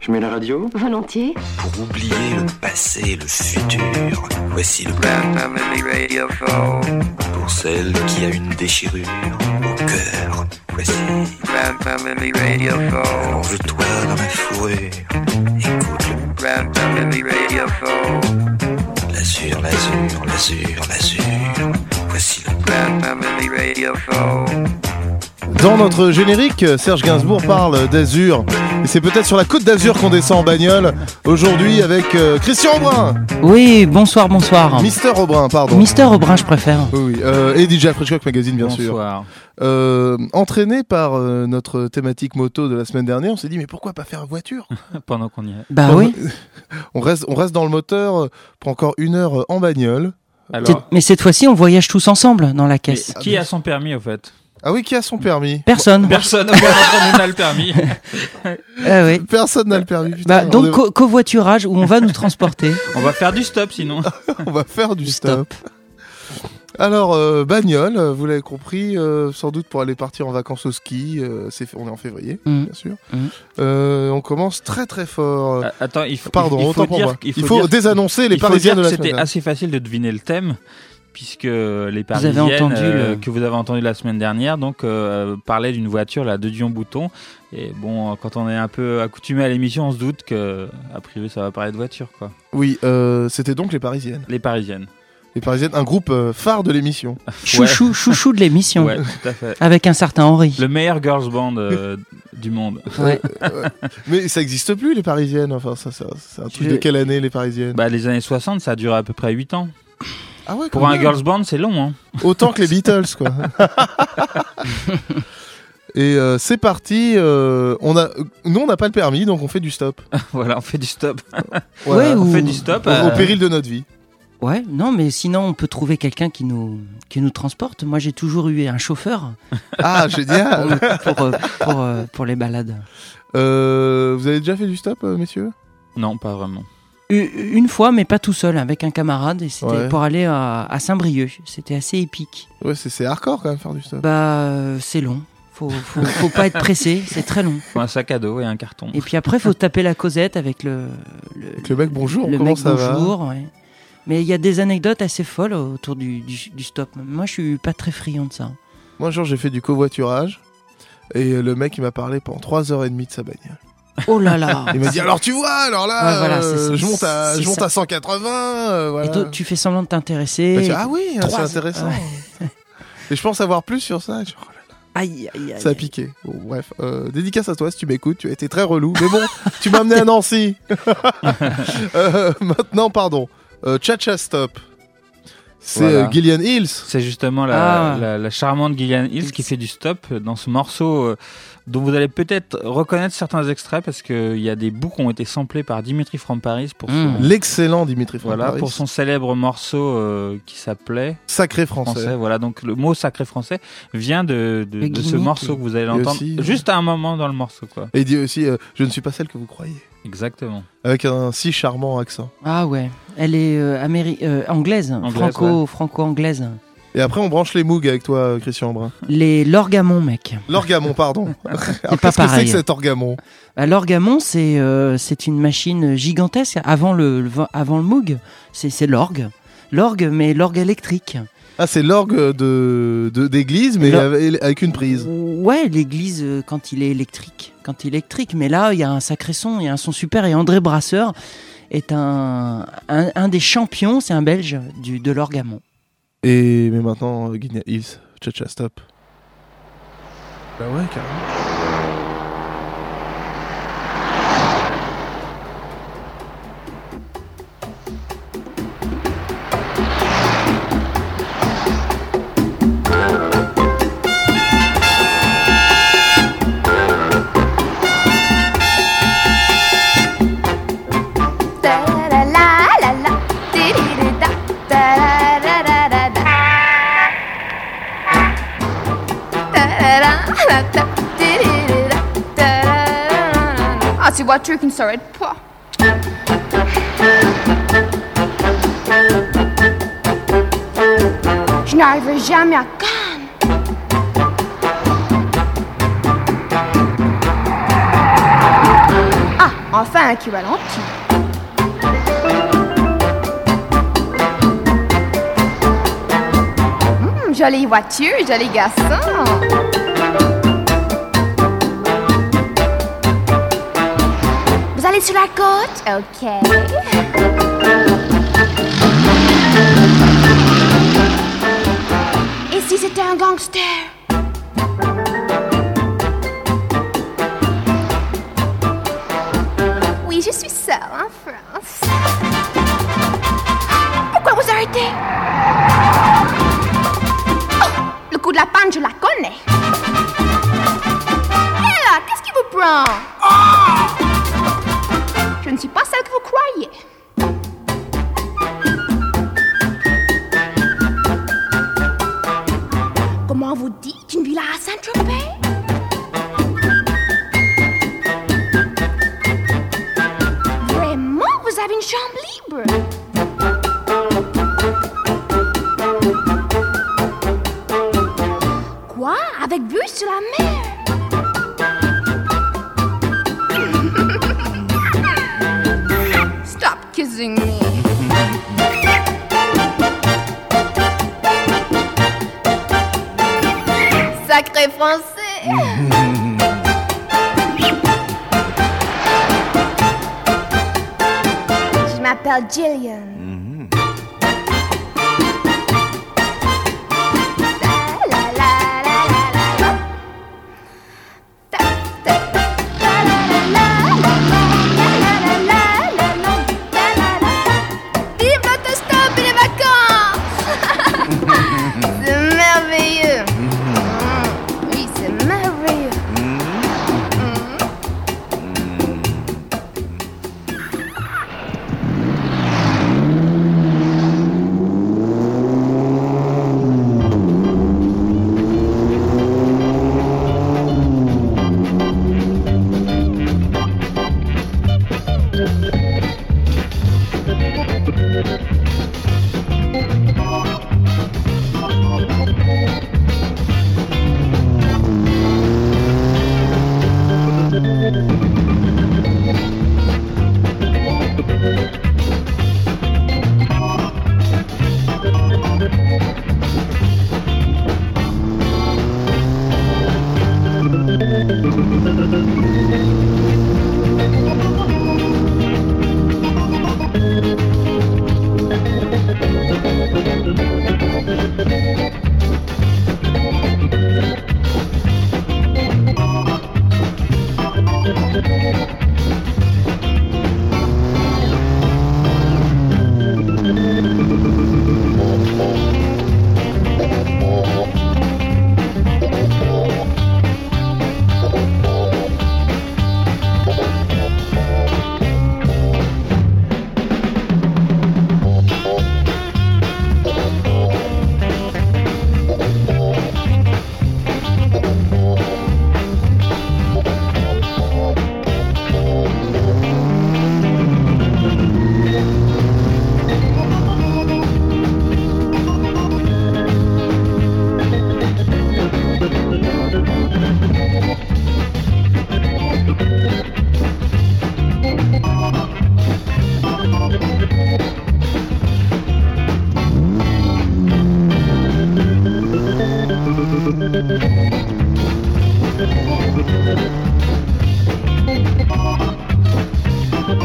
Je mets la radio Volontiers. Pour oublier le passé, le futur, voici le Grand Family Radio Phone. Pour celle qui a une déchirure au cœur, voici Grand Family Radio Phone. Allonge-toi dans la fourrure, écoute le Grand Family Radio Phone. L'azur, l'azur, l'azur, l'azur, voici le Grand Family Radio Phone. Dans notre générique, Serge Gainsbourg parle d'Azur. Et c'est peut-être sur la côte d'Azur qu'on descend en bagnole. Aujourd'hui avec euh, Christian Aubrin. Oui, bonsoir, bonsoir. Mister Aubrin, pardon. Mister Aubrin, je préfère. Oui, oui. Euh, et DJ Frenchcock Magazine, bien sûr. Bonsoir. Euh, entraîné par euh, notre thématique moto de la semaine dernière, on s'est dit, mais pourquoi pas faire voiture? Pendant qu'on y est. Bah oui. on reste, on reste dans le moteur pour encore une heure en bagnole. Alors, Mais cette fois-ci, on voyage tous ensemble dans la mais caisse. qui a son permis au fait? Ah oui, qui a son permis Personne. Personne d'entre nous n'a le permis. Ah oui. Personne n'a le permis. putain. Bah, donc co- covoiturage où on va nous transporter. On va faire du stop sinon. on va faire du stop. Alors, euh, bagnole, vous l'avez compris, euh, sans doute pour aller partir en vacances au ski. euh, c'est, on est en février, Mm. bien sûr. Mm. Euh, on commence très très fort. Ah, Attends, il faut, Pardon, il faut autant pour dire, moi. il Il faut, dire- désannoncer les il faut Parisiens dire de la que C'était assez facile de deviner le thème puisque les avez Parisiennes entendu euh, le- que vous avez entendu la semaine dernière donc euh, parlaient d'une voiture la de Dion Bouton et bon quand on est un peu accoutumé à l'émission on se doute que a priori ça va parler de voiture quoi. Oui, euh, c'était donc les Parisiennes. Les Parisiennes. Les Parisiennes, un groupe euh, phare de l'émission. Chouchou, chouchou de l'émission. Ouais, tout à fait. Avec un certain Henri. Le meilleur girls band euh, du monde. Ouais. Mais ça n'existe plus, les Parisiennes. Enfin, ça, ça- c'est un truc Je- de quelle année, les Parisiennes? Bah les années 60 ça a duré à peu près 8 ans. Ah ouais, Pour un même. girls band c'est long hein. Autant que les Beatles, quoi. Et euh, c'est parti. euh, on a, nous, on n'a pas le permis, donc on fait du stop. voilà on fait du stop. Voilà. Ouais, On ou- fait du stop. Au- euh, Au péril de notre vie. Ouais, non, mais sinon, on peut trouver quelqu'un qui nous, qui nous transporte. Moi, j'ai toujours eu un chauffeur Ah, génial. pour, pour, pour les balades. Euh, vous avez déjà fait du stop, messieurs? Non pas vraiment. Une fois, mais pas tout seul, avec un camarade. Et c'était Ouais. pour aller à, à Saint-Brieuc. C'était assez épique. Ouais, c'est c'est hardcore quand même faire du stop. Bah, euh, c'est long. Faut, faut, faut pas être pressé, c'est très long. Faut un sac à dos et un carton. Et puis après, faut taper la causette avec le, le, Avec le mec, bonjour, le comment mec ça va bonjour. ouais. Mais il y a des anecdotes assez folles autour du, du, du stop. Moi, je suis pas très friand de ça. Moi, un jour, j'ai fait du covoiturage. Et le mec, il m'a parlé pendant 3h30 de sa bagnole. Oh là là Il m'a dit Alors, tu vois, alors là, Ouais, voilà, euh, je monte à, je monte ça. à 180. euh, voilà. Et toi, tu fais semblant de t'intéresser. Bah, ah oui, c'est intéressant. Ouais. Et je pense avoir plus sur ça. Je- oh là là, Aïe, aïe, aïe. ça a piqué. Bon, bref, euh, dédicace à toi si tu m'écoutes. Tu as été très relou. Mais bon, tu m'as amené à Nancy. Euh, maintenant, pardon. Euh, Cha-Cha Stop. C'est Voilà. euh, Gillian Hills. C'est justement la, Ah. la, la charmante Gillian Hills qui fait du stop dans ce morceau euh, dont vous allez peut-être reconnaître certains extraits parce qu'il y a des bouts qui ont été samplés par Dimitri from Paris pour, Mm. son, L'excellent Dimitri voilà, Francaris. pour son célèbre morceau euh, qui s'appelait Sacré français. français. Voilà, donc le mot sacré français vient de, de, ce morceau que vous allez entendre aussi, euh, juste à un moment dans le morceau. quoi. Et il dit aussi euh, Je ne suis pas celle que vous croyez. Exactement. Avec un si charmant accent. Ah ouais. Elle est euh, améri- euh, anglaise, Anglaise, franco, franco-anglaise. Et après, on branche les Moog avec toi, Christian Brun. Les l'orgamon, mec. L'orgamon, pardon. Alors, pas Qu'est-ce que c'est que cet orgamon Bah, L'orgamon, c'est euh, c'est une machine gigantesque. Avant le, le- avant le Moog, c'est c'est l'orgue. L'orgue, mais l'orgue électrique. Ah, c'est l'orgue de de- d'église, mais avec une prise. Ouais, l'église euh, quand il est électrique, quand il est électrique. Mais là, il y a un sacré son, il y a un son super. Et André Brasseur est un un, un des champions, c'est un Belge du de l'orgamon. Et mais maintenant, Gillian Hills, cha-cha stop. Bah ouais, carrément. till våra trycken står rätt på. Je n'arriverai jamais à Cannes. Ah, enfin un cul Valentine. Mmh, jolie voiture, joli garçon. Allez sur la côte Ok. Et si c'était un gangster Oui, je suis seule en France. Pourquoi vous arrêtez? Oh, Le coup de la panne, je la connais. Hé qu'est-ce qui vous prend? Jillian.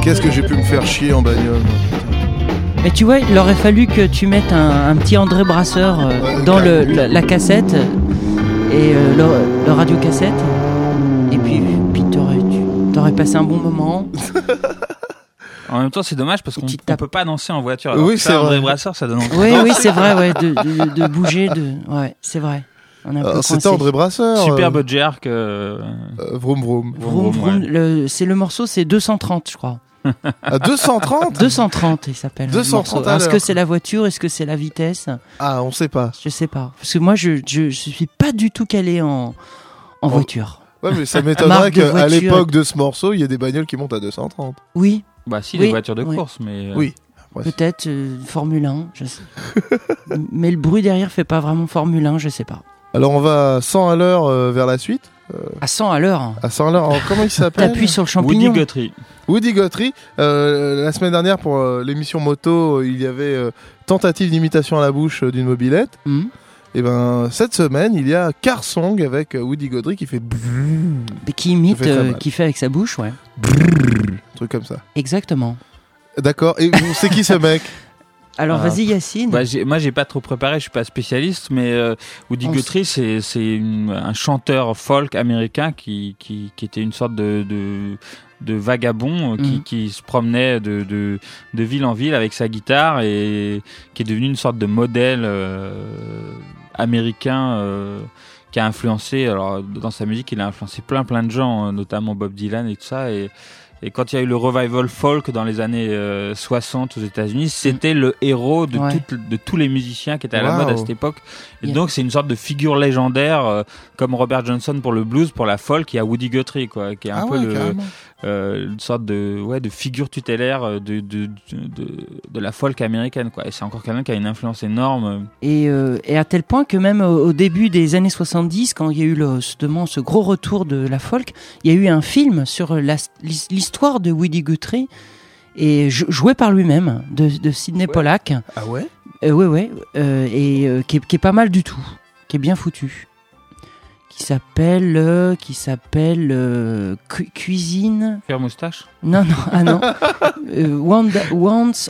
Qu'est-ce que j'ai pu me faire chier en bagnole Mais tu vois, il aurait fallu que tu mettes un, un petit André Brasseur euh, Ouais, dans le, la, la cassette et euh, le, le radio cassette. Et puis, puis t'aurais, tu t'aurais passé un bon moment. En même temps, c'est dommage parce qu'on tape. peut pas danser en voiture. Oui, Alors c'est André vrai. Brasseur, ça donne envie. Oui, oui, c'est vrai, ouais, de, de, de bouger, de, ouais, c'est vrai. Euh, C'était. André Brasseur. Superbe euh, jerk. euh, euh, vroom vroom. Vroom, vroom, le- c'est le morceau, c'est 230, je crois. À 230 230, il s'appelle. le 230 morceau. à Est-ce que c'est la voiture Est-ce que c'est la vitesse? Ah, on sait pas. Je sais pas. Parce que moi, je, je, je suis pas du tout calé en, en voiture. Ouais, mais ça m'étonnerait qu'à l'époque de ce morceau, il y ait des bagnoles qui montent à 230. Oui, Bah, si, Oui, les voitures de oui. course, mais. euh, Oui. Ouais. peut-être euh, Formule 1, je sais. Mais le bruit derrière fait pas vraiment Formule 1, je sais pas. Alors on va 100 à l'heure euh, vers la suite. À 100 à l'heure. à 100 l'heure. Alors, comment il s'appelle T'appuies sur le Woody champignon. Guthrie. Woody Guthrie. Euh, la semaine dernière, pour euh, l'émission moto, il y avait euh, tentative d'imitation à la bouche euh, d'une mobilette. Mhm. Et ben cette semaine, il y a Car Song avec euh, Woody Guthrie qui fait Mais Qui imite, fait euh, qui fait avec sa bouche, ouais. un truc comme ça. Exactement. D'accord. Et c'est qui ce mec? Alors Ah. vas-y Yacine. Bah, moi, j'ai pas trop préparé, je suis pas spécialiste, mais euh, Woody Guthrie, c'est c'est un chanteur folk américain qui, qui, qui était une sorte de, de, de vagabond euh, qui, Mhm. qui se promenait de, de, de ville en ville avec sa guitare et qui est devenu une sorte de modèle euh, américain euh, qui a influencé, alors dans sa musique, il a influencé plein plein de gens, euh, notamment Bob Dylan et tout ça. Et, et quand il y a eu le revival folk dans les années euh, 60 aux États-Unis, c'était le héros de, Ouais. de tous les musiciens qui étaient à la mode à cette époque. Et Yeah. donc c'est une sorte de figure légendaire, euh, comme Robert Johnson pour le blues, pour la folk, il y a Woody Guthrie, quoi, qui est un Ah peu ouais, le. Euh, une sorte de, ouais, de figure tutélaire euh, de, de, de, de la folk américaine, quoi. Et c'est encore quelqu'un qui a une influence énorme. Et, euh, et à tel point que même au, début des années 70, quand il y a eu le, justement ce gros retour de la folk, il y a eu un film sur la- l'histoire de Woody Guthrie et jou- joué par lui-même de, de Sidney Ouais. Pollack. Ah ouais? Euh, ouais, ouais, euh, et euh, qui, est, qui est pas mal du tout, qui est bien foutu. Qui s'appelle, euh, qui s'appelle euh, Cu- Cuisine. Faire moustache Non, non, ah non. Euh, Wanda-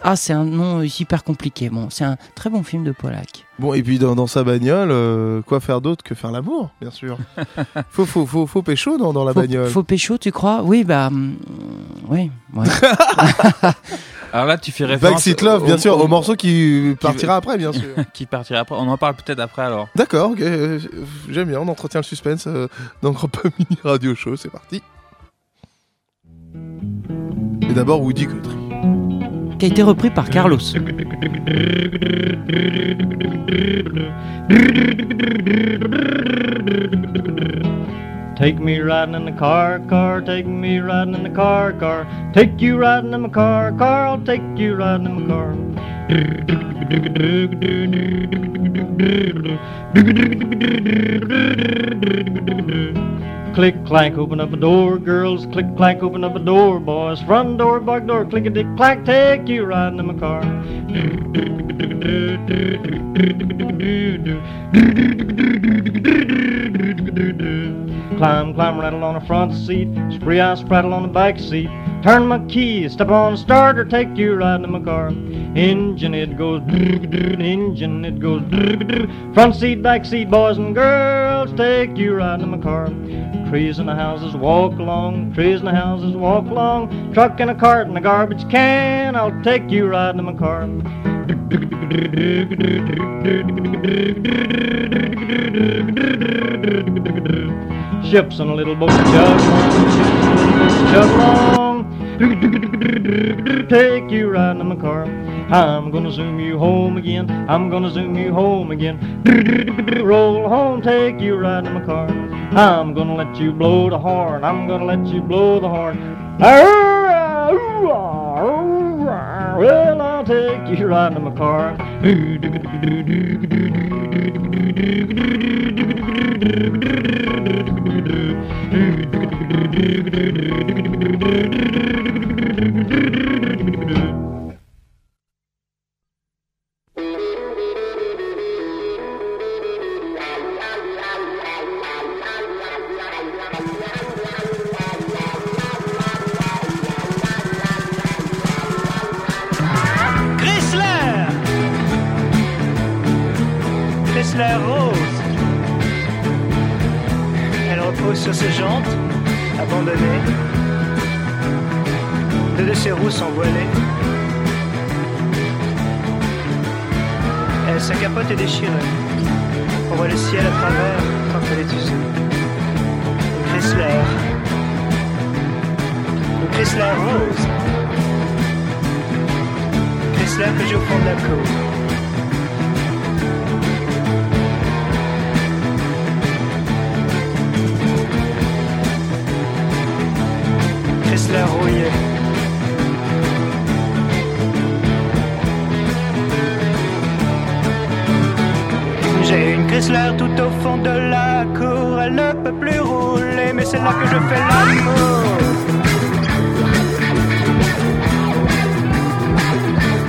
ah c'est un nom hyper compliqué. Bon, c'est un très bon film de Pollack. Bon, et puis dans, dans sa bagnole, euh, quoi faire d'autre que faire l'amour, bien sûr. faut, faut, faut, faut pécho dans, dans la Faut, bagnole. faut pécho, tu crois? Oui, bah, hum, oui, ouais. Alors là, tu fais référence. Backseat Love, bien au- sûr, au- au morceau qui partira après, bien sûr. qui partira après. On en parle peut-être après alors. D'accord, ok, euh, j'aime bien, on entretient le suspense euh, dans Grand Pas Mini Radio Show, c'est parti. Et d'abord Woody Guthrie. qui a été repris par Carlos. Take me riding in the car, car, take me riding in the car, car. Take you riding in my car, car, I'll take you riding in my car. Click clank, open up a door, girls. Click clank, open up a door, boys. Front door, back door, click a dick clack, take you riding in my car. Climb, climb, rattle on the front seat. Spree, I spraddle on the back seat. Turn my key, step on the starter, take you riding in my car. Engine, it goes engine, it goes Front seat, back seat, boys and girls, take you riding in my car. Trees in the houses walk along, trees in the houses walk along. Truck and a cart and a garbage can, I'll take you riding in my car. Ships on a little boat chug along, chug along. Take you riding in my car. I'm gonna zoom you home again. I'm gonna zoom you home again. Roll home, take you riding in my car. I'm gonna let you blow the horn. I'm gonna let you blow the horn. Well, I'll take you riding in my car. Le ciel à travers quand elle est usée. Le Chrysler. Le Chrysler Rose. Chrysler que j'ai au fond de la cour. Chrysler tout au fond de la cour, elle ne peut plus rouler. c'est là que je fais l'amour.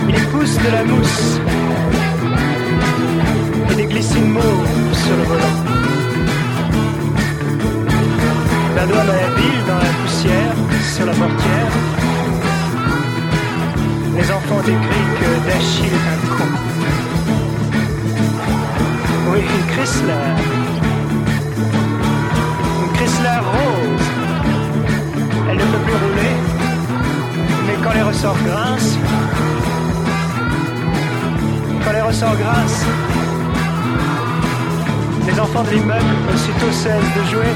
Il pousse de la mousse et des glycines sur le volant. La douane habile dans la poussière, sur la portière. Les enfants décrient que Dachille est un con. Oui, une Chrysler. Une Chrysler rose. Elle ne peut plus rouler, mais quand les ressorts grincent, quand les ressorts grincent, les enfants de l'immeuble aussitôt cessent de jouer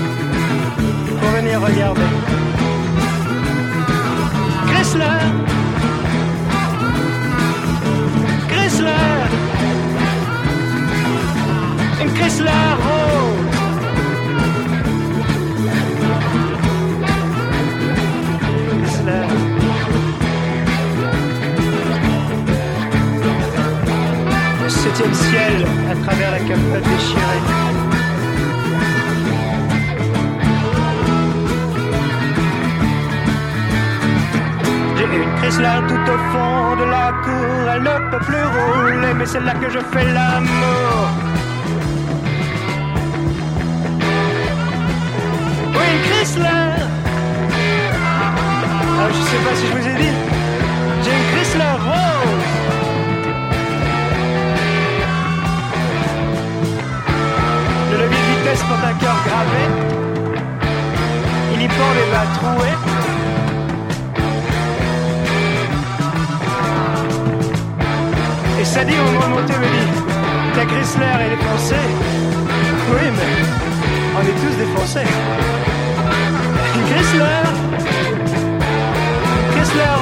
pour venir regarder. Chrysler Chrysler Chrysler Le septième ciel à travers la capote déchirée une Chrysler tout au fond de la cour, elle ne peut plus rouler, mais c'est là que je fais l'amour. Chrysler ah, Je sais pas si je vous ai dit, j'ai une Chrysler rose. Le levier de vitesse porte un cœur gravé, il y pend les bas troués. Et Sadie, au moment de monter, me dit Ta Chrysler est défoncée. Oui, mais on est tous défoncés. Une Chrysler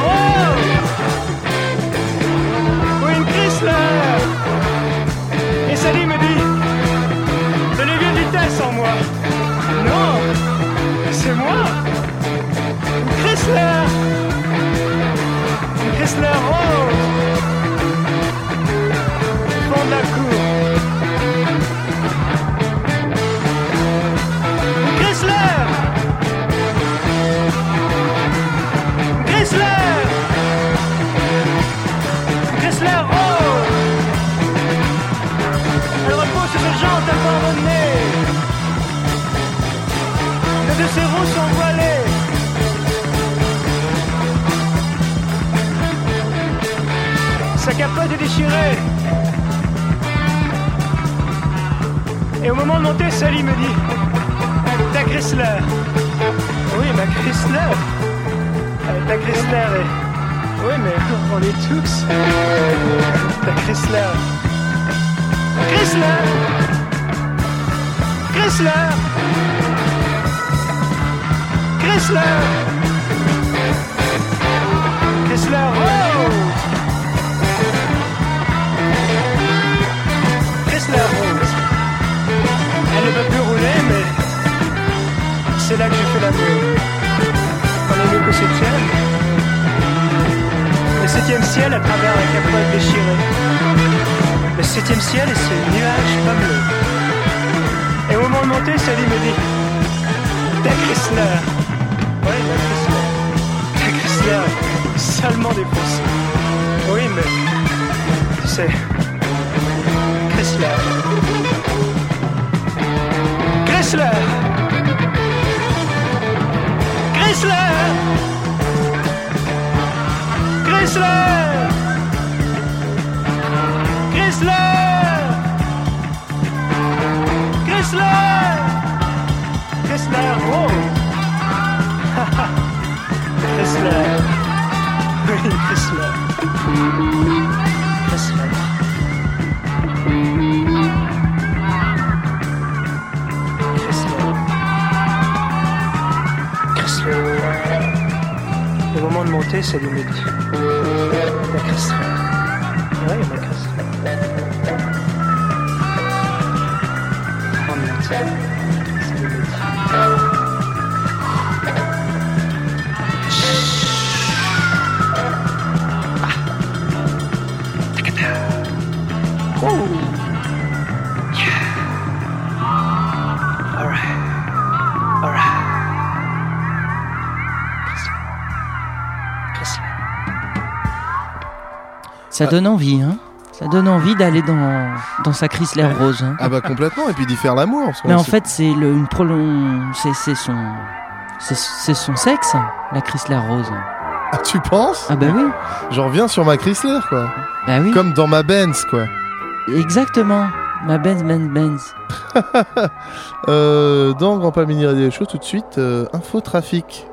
rose Oui, une Chrysler Et Sadie me dit Le levier de vitesse en moi. Non C'est moi. Chrysler Chrysler rose Capote est déchirée. Et au moment de monter, Sally me dit Ta Chrysler Oui, ma Chrysler Euh, Ta Chrysler est. Oui, mais on est tous. Ta Chrysler Chrysler Chrysler Chrysler Chrysler Rose mais c'est là que j'ai fait l'amour. Est mieux qu'au septième. Le septième ciel à travers la capote déchirée. Le septième ciel et ce nuage pas. Et au moment de monter, Sally me dit Ta Chrysler. Oui, ma Chrysler. Ta Chrysler salement défoncée. Oui, mais. Tu sais. Chrysler. Chrysler. Chrysler. Chrysler. Chrysler. Chrysler. Chrysler Oh. Chrysler. Chrysler C'est limite. La Ça donne envie, hein. Ça donne envie d'aller dans, dans sa Chrysler Rose. hein. Ah bah complètement, et puis d'y faire l'amour. Mais en fait, c'est une prolong... c'est son, c'est son sexe, la Chrysler Rose. Ah, tu penses? Ah bah oui, J'en reviens sur ma Chrysler, quoi. bah oui, Comme dans ma Benz, quoi. exactement. Ma Benz, Benz, Benz. Euh, dans Grand Pas Mini Radio Show, tout de suite, euh, info trafic.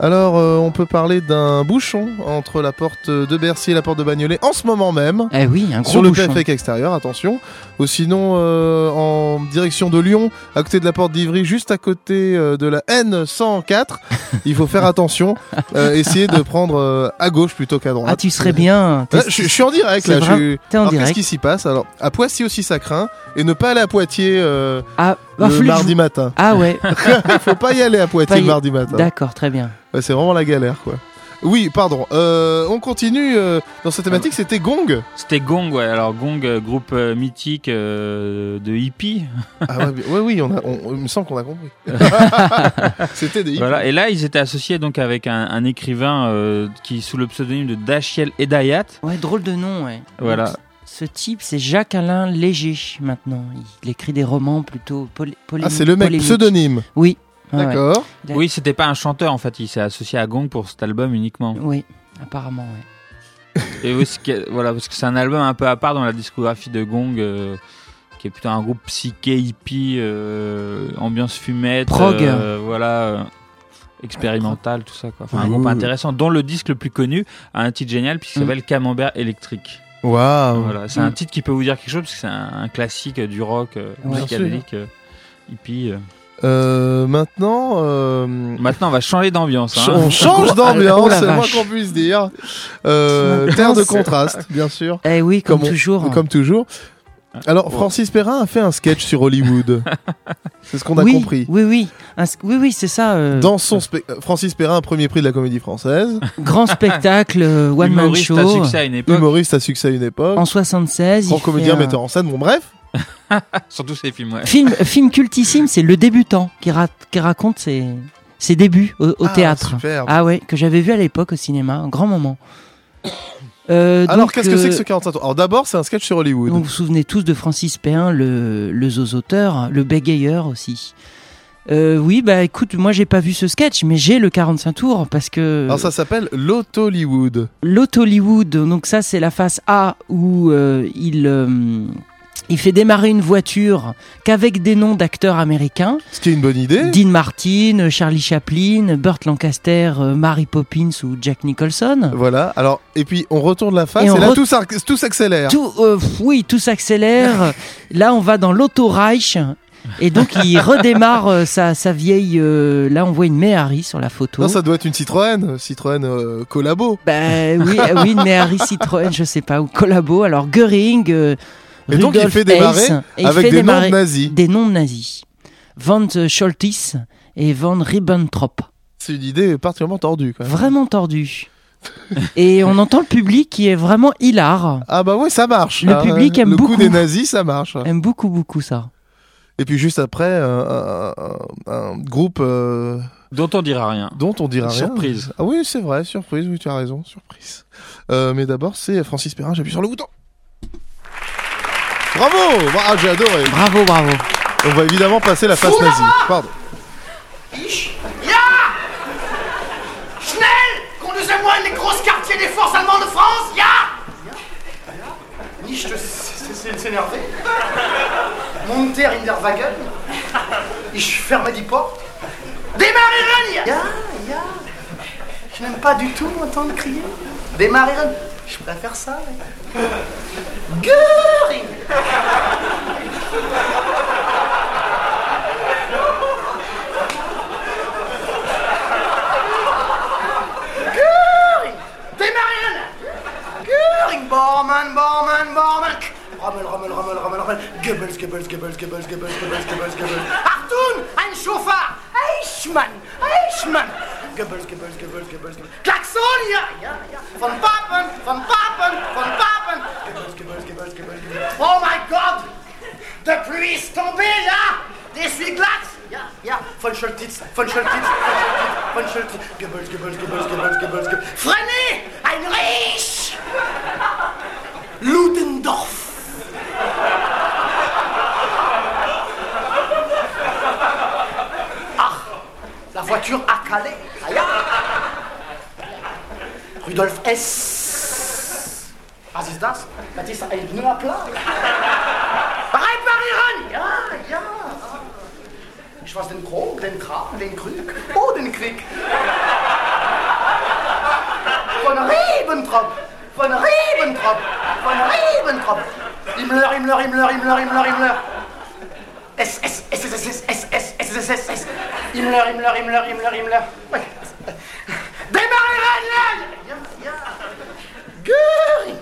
Alors, euh, on peut parler d'un bouchon entre la porte de Bercy et la porte de Bagnolet en ce moment même. Eh oui, un gros Sur le périphérique extérieur, attention. Ou sinon, euh, en direction de Lyon, à côté de la porte d'Ivry, juste à côté euh, de la N104. il faut faire attention. euh, essayer de prendre euh, à gauche plutôt qu'à droite. Ah, tu serais bien. Là, je, je suis en direct là. je suis- T'es en Alors, qu'est-ce direct. qui s'y passe? Alors, à Poissy aussi, ça craint. Et ne pas aller à Poitiers euh, Ah, le je- mardi matin. Ah ouais, Il faut pas y aller à Poitiers Pas y- le mardi matin. d'accord, très bien. Ouais, c'est vraiment la galère, quoi. Oui, pardon. Euh, on continue euh, dans cette thématique. C'était Gong. C'était Gong, ouais. Alors Gong, euh, groupe mythique euh, de hippies. Ah ouais, ouais, oui, on a, on- il me semble qu'on a compris. C'était des hippies. Voilà. Et là, ils étaient associés donc avec un, un écrivain euh, qui sous le pseudonyme de Dachiel Edayat. Ouais, drôle de nom, ouais. Voilà. Ce type, c'est Jacques-Alain Léger maintenant. Il écrit des romans plutôt polé- Ah, c'est le mec polémiques. pseudonyme. Oui. Ah ouais. D'accord. Ouais. Oui, c'était pas un chanteur en fait. Il s'est associé à Gong pour cet album uniquement. Oui, apparemment, ouais. Et oui, qui est- voilà, parce que c'est un album un peu à part dans la discographie de Gong, euh, qui est plutôt un groupe psyché hippie, euh, ambiance fumette, Prog. euh, voilà, euh, expérimental, tout ça. Quoi. Enfin, un groupe intéressant, dont le disque le plus connu a un titre génial puisqu'il Mm. s'appelle Camembert électrique. Waouh. Voilà, c'est un titre qui peut vous dire quelque chose parce que c'est un, un classique du rock euh, Ouais. psychédélique. euh, hippie. euh. Euh, maintenant, euh, Maintenant, on va changer d'ambiance. hein. on change Oh d'ambiance, c'est le moins qu'on puisse dire. Euh, terre de contraste, bien sûr. Eh oui, comme, Comme on- toujours. Comme toujours. Alors, Ouais. Francis Perrin a fait un sketch sur Hollywood. c'est ce qu'on a oui, compris. Oui, oui, Un oui, oui, c'est ça. euh, Dans son spec- Francis Perrin, premier prix de la comédie française. grand spectacle, euh, one man Humoriste show. à succès à une époque. Humoriste à succès à une époque. En 76, Grand comédien, un- metteur en scène. Bon, bref. Surtout ses films, ouais. film, film cultissime, c'est Le Débutant qui, ra- qui raconte ses, ses débuts au, au Ah, théâtre. superbe. Ah ouais, que j'avais vu à l'époque au cinéma, un grand moment. Euh, Alors, qu'est-ce que c'est que euh, ce 45 tours Alors, d'abord, c'est un sketch sur Hollywood. vous vous souvenez tous de Francis Perrin, le, le zozoteur, le bégayeur aussi. Euh, oui, bah écoute, moi j'ai pas vu ce sketch, mais j'ai le 45 tours parce que Alors, ça s'appelle l'Auto-Hollywood. l'Auto-Hollywood, donc ça c'est la face A où euh, il, il fait démarrer une voiture qu'avec des noms d'acteurs américains. Est une bonne idée. Dean Martin, Charlie Chaplin, Burt Lancaster, euh, Mary Poppins ou Jack Nicholson. Voilà. Alors, et puis, on retourne la face Et là, tout, s'accélère. Tout, euh, oui, tout s'accélère. là, on va dans l'auto-Reich. Et donc, il redémarre euh, sa, sa vieille. euh, là, on voit une Méhari sur la photo. Non, ça doit être une Citroën. Citroën euh, collabo. Bah oui, oui, une Méhari Citroën, je sais pas, ou Collabo. Alors, Göring. Euh, Et donc, il fait démarrer avec fait des noms nazis. des noms de nazis. Von Scholtis et Von Ribbentrop. C'est une idée particulièrement tordue, quand même. Vraiment tordu. Et on entend le public qui est vraiment hilar. Ah bah ouais, ça marche. Le hein. public aime Le beaucoup. coup des nazis, ça marche. Aime beaucoup, beaucoup ça. Et puis juste après, un, un- un- un groupe euh, Dont on dira rien. dont on dira rien. Surprise. Ah oui, c'est vrai, surprise, oui, tu as raison, surprise. Euh, mais d'abord, c'est Francis Perrin, j'appuie sur le bouton. Bravo Ah, J'ai adoré. Bravo, bravo. On va évidemment passer la face nazie. Pardon. Schnell Conduisez-moi les grosses quartiers des forces allemandes de France, ya Nicht s'énerver. Monter in der Wagen. Ich ferme die Porte. Démarrieren, ya Ya, ya. Je n'aime pas du tout entendre crier. Démarrieren. Je ça. Göring Göring Démarrieren Göring Bormann, Bormann, Bormann Rommel, Rommel, Rommel, Rommel, Rommel Goebbels, Goebbels, Goebbels, Goebbels, Goebbels, Goebbels, Goebbels, Goebbels Achtung Ein Chauffeur Eichmann, Eichmann Gebbels, Gebbels, Gebbels, Gebbels, Gebbels. Klaxon, ja, ja. Von Wappen, von Wappen, von Wappen. Gebbels, Gebbels, Gebbels, Gebbels, Gebbels. Oh my God! The priest tombé, ja! Des Glax, ja, ja. Von Schultiz, von Schultitz, von Schultitz, von Schultiz. Gebbels, Gebbels, Gebbels, Gebbels, Gebbels, Gebbels. Frené, ein Riech! Ludendorff. voiture à Calais. Rudolf S. Aziz Das, Baptiste a les pneus à plat. Reparieren! Ja, ja. Ich weiß den Krog, den Kram, den Krug. Oh, den Krieg. Von Ribbentrop. Von Ribbentrop. Von Ribbentrop. Himmler, Himmler, Himmler, Himmler, Himmler, Himmler. S, S, S, S, S, S, S. Himmler, Himmler, Himmler, Himmler, Himmler. Démarrez, Ja, ja. Göring.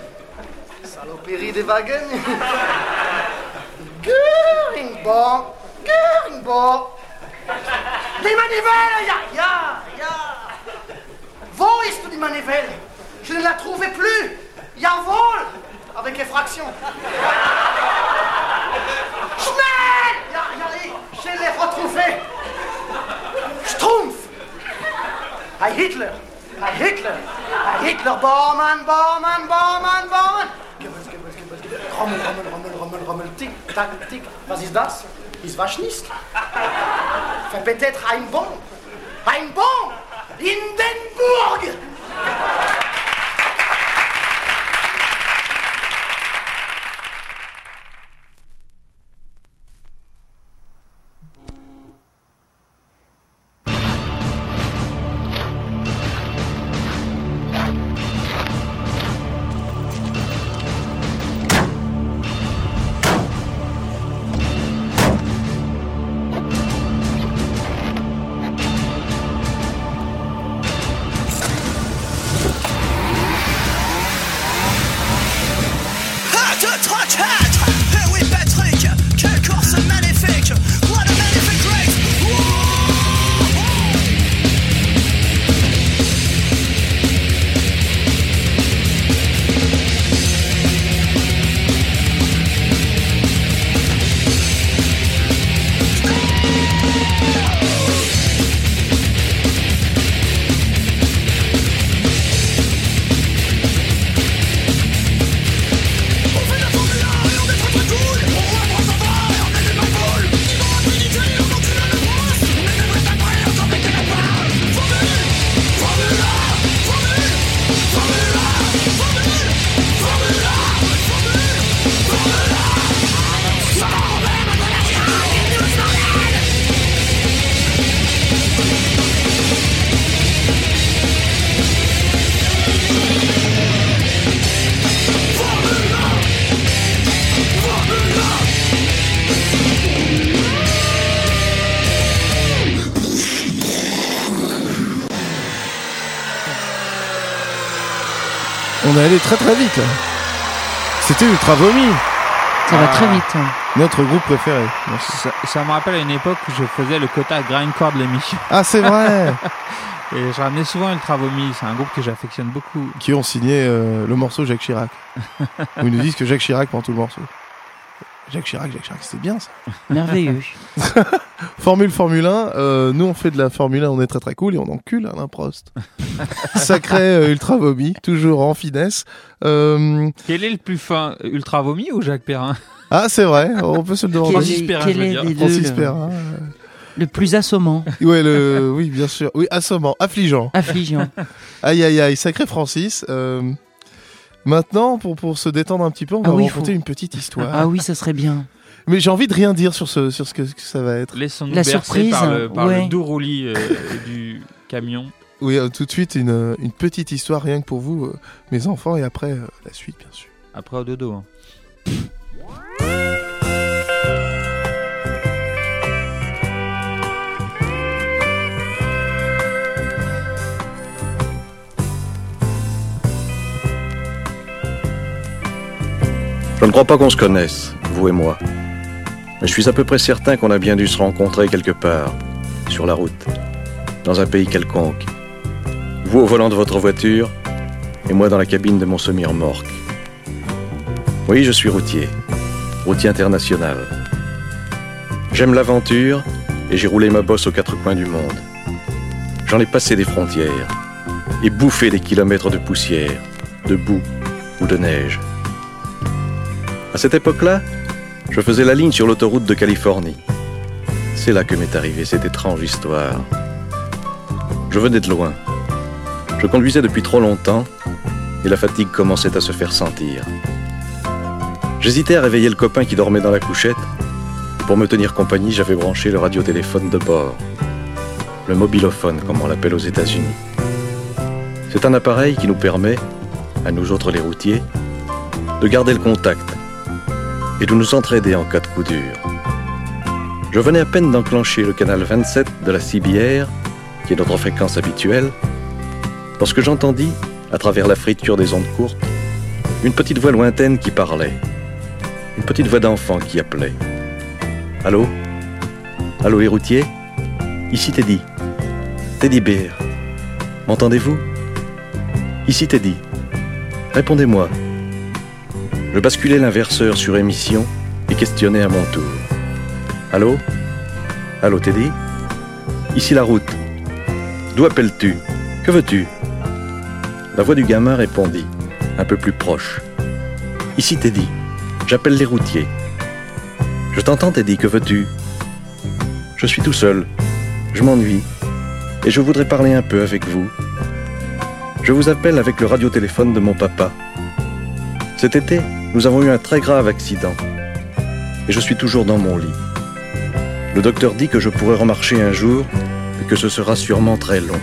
Saloperie des Wagen. Göring, bon. Göring, bon. Die Manivelle, ja, ja, ja. Wo ist die Manivelle Je ne la trouvais plus. Jawohl. Avec effraction. Ein Hitler. Ein Hitler. Ein Hitler. Bormann, Bormann, Bormann, Bormann. Goebbels, Goebbels, Goebbels, Goebbels. Rommel, Rommel, Rommel, Rommel, Rommel. Tick, tac, tick. Was ist das? Ich weiß nicht. Peut-être ein Bon. Ein Bon. Hindenburg. Un, allé très très vite. C'était Ultra Vomi, Ça va très vite. hein. notre groupe préféré. Merci. Ça, ça me rappelle à une époque où je faisais le quota grindcore de l'émission. Ah, c'est vrai Et je ramenais souvent Ultra Vomi. C'est un groupe que j'affectionne beaucoup. Qui ont signé euh, le morceau Jacques Chirac. Où ils nous disent que Jacques Chirac prend tout le morceau. Jacques Chirac, Jacques Chirac, c'était bien ça. Merveilleux. Formule Formule 1, euh, nous on fait de la Formule 1, on est très très cool et on encule Alain Prost. Sacré euh, Ultra Vomi, toujours en finesse. Euh, Quel est le plus fin Ultra Vomi ou Jacques Perrin? Ah, c'est vrai, on peut se le demander. Francis Perrin, quel je veux est dire. des deux Francis le, Perrin. le plus assommant, euh, Ouais, le, oui, bien sûr. Oui, assommant, affligeant. affligeant Aïe, aïe, aïe, sacré Francis. Euh, maintenant, pour, pour se détendre un petit peu, on Ah va oui, raconter faut- une petite histoire. Ah oui, ça serait bien. Mais j'ai envie de rien dire sur ce, sur ce que, que ça va être. Laissons-nous La surprise, par le, par ouais. le doux roulis euh, du camion. Oui, euh, tout de suite, une, une petite histoire rien que pour vous, euh, mes enfants, et après, euh, la suite, bien sûr. Après au dodo. hein. Je ne crois pas qu'on se connaisse, vous et moi. Mais je suis à peu près certain qu'on a bien dû se rencontrer quelque part, sur la route, dans un pays quelconque. Vous au volant de votre voiture, et moi dans la cabine de mon semi-remorque. Oui, je suis routier, routier international. J'aime l'aventure, et j'ai roulé ma bosse aux quatre coins du monde. J'en ai passé des frontières, et bouffé des kilomètres de poussière, de boue, ou de neige. À cette époque-là, je faisais la ligne sur l'autoroute de Californie. C'est là que m'est arrivée cette étrange histoire. Je venais de loin. Je conduisais depuis trop longtemps et la fatigue commençait à se faire sentir. J'hésitais à réveiller le copain qui dormait dans la couchette. Pour me tenir compagnie, j'avais branché le radiotéléphone de bord. Le mobilophone, comme on l'appelle aux États-Unis. C'est un appareil qui nous permet, à nous autres les routiers, de garder le contact et de nous entraider en cas de coup dur. Je venais à peine d'enclencher le canal 27 de la CBR, qui est notre fréquence habituelle, lorsque j'entendis, à travers la friture des ondes courtes, une petite voix lointaine qui parlait. Une petite voix d'enfant qui appelait. Allô? Allô les routiers? Ici Teddy. Teddy Bear. M'entendez-vous? Ici Teddy. Répondez-moi. Je basculais l'inverseur sur émission et questionnais à mon tour. Allô? Allô Teddy? Ici la route. D'où appelles-tu? Que veux-tu? La voix du gamin répondit, un peu plus proche. Ici Teddy. J'appelle les routiers. Je t'entends Teddy, que veux-tu? Je suis tout seul. Je m'ennuie. Et je voudrais parler un peu avec vous. Je vous appelle avec le radiotéléphone de mon papa. Cet été, nous avons eu un très grave accident. Et je suis toujours dans mon lit. Le docteur dit que je pourrai remarcher un jour, mais que ce sera sûrement très long.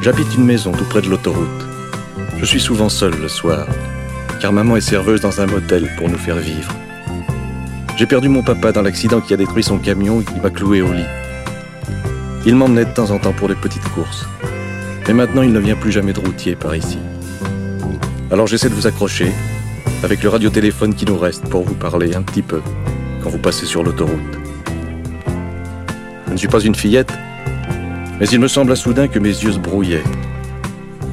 J'habite une maison tout près de l'autoroute. Je suis souvent seul le soir, car maman est serveuse dans un motel pour nous faire vivre. J'ai perdu mon papa dans l'accident qui a détruit son camion et qui m'a cloué au lit. Il m'emmenait de temps en temps pour des petites courses. Mais maintenant, il ne vient plus jamais de routier par ici. Alors j'essaie de vous accrocher, avec le radiotéléphone qui nous reste pour vous parler un petit peu quand vous passez sur l'autoroute. Je ne suis pas une fillette, mais il me sembla soudain que mes yeux se brouillaient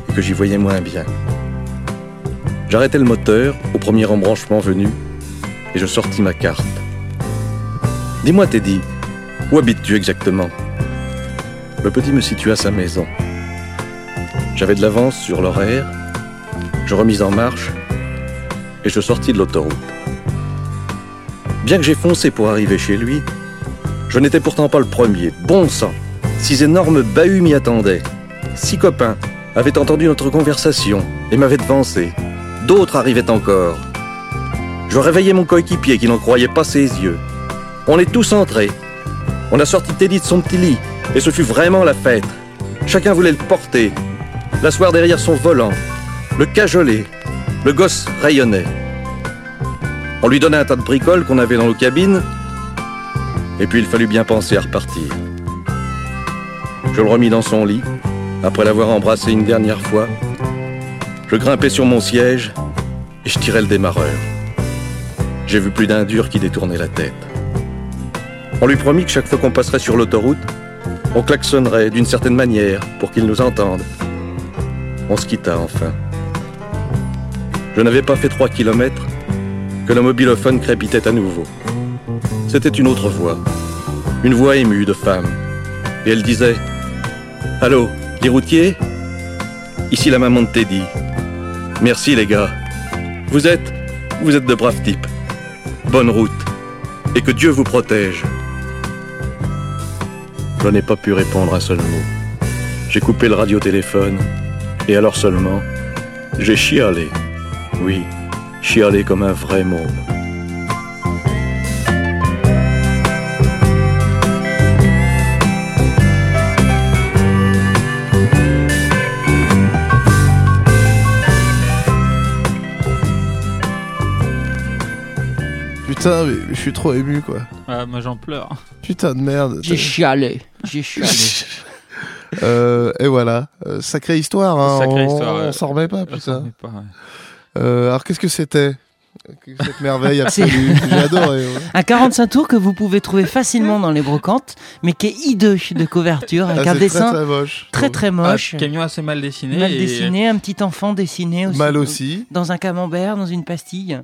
et que j'y voyais moins bien. J'arrêtai le moteur au premier embranchement venu et je sortis ma carte. Dis-moi, Teddy, où habites-tu exactement? Le petit me situa sa maison. J'avais de l'avance sur l'horaire, je remis en marche et je sortis de l'autoroute. Bien que j'ai foncé pour arriver chez lui, je n'étais pourtant pas le premier. Bon sang Six énormes bahuts m'y attendaient. Six copains avaient entendu notre conversation et m'avaient devancé. D'autres arrivaient encore. Je réveillais mon coéquipier qui n'en croyait pas ses yeux. On est tous entrés. On a sorti Teddy de son petit lit et ce fut vraiment la fête. Chacun voulait le porter, l'asseoir derrière son volant, le cajoler. Le gosse rayonnait. On lui donnait un tas de bricoles qu'on avait dans nos cabines, et puis il fallut bien penser à repartir. Je le remis dans son lit, après l'avoir embrassé une dernière fois. Je grimpais sur mon siège et je tirais le démarreur. J'ai vu plus d'un dur qui détournait la tête. On lui promit que chaque fois qu'on passerait sur l'autoroute, on klaxonnerait d'une certaine manière pour qu'il nous entende. On se quitta enfin. Je n'avais pas fait trois kilomètres que le mobilophone crépitait à nouveau. C'était une autre voix, une voix émue de femme. Et elle disait Allô, les routiers? Ici la maman de Teddy. Merci les gars. Vous êtes, vous êtes de braves types. Bonne route. Et que Dieu vous protège. Je n'ai pas pu répondre un seul mot. J'ai coupé le radiotéléphone. Et alors seulement, j'ai chialé. Oui, chialé comme un vrai môme. Putain, mais je suis trop ému quoi. Ah, moi j'en pleure. Putain de merde. J'ai chialé. J'ai chialé. Euh, et voilà, Euh, sacrée histoire. Hein. Sacrée on, histoire, ouais. on s'en remet pas, Ça, putain. Euh, alors qu'est-ce que c'était cette merveille absolue J'ai adoré. ouais. Un 45 tours que vous pouvez trouver facilement dans les brocantes, mais qui est hideux de couverture, avec Ah, un dessin très, très moche. très très moche, Ah, camion assez mal dessiné. mal et- dessiné, un petit enfant dessiné aussi. Mal aussi. Dans un camembert, dans une pastille.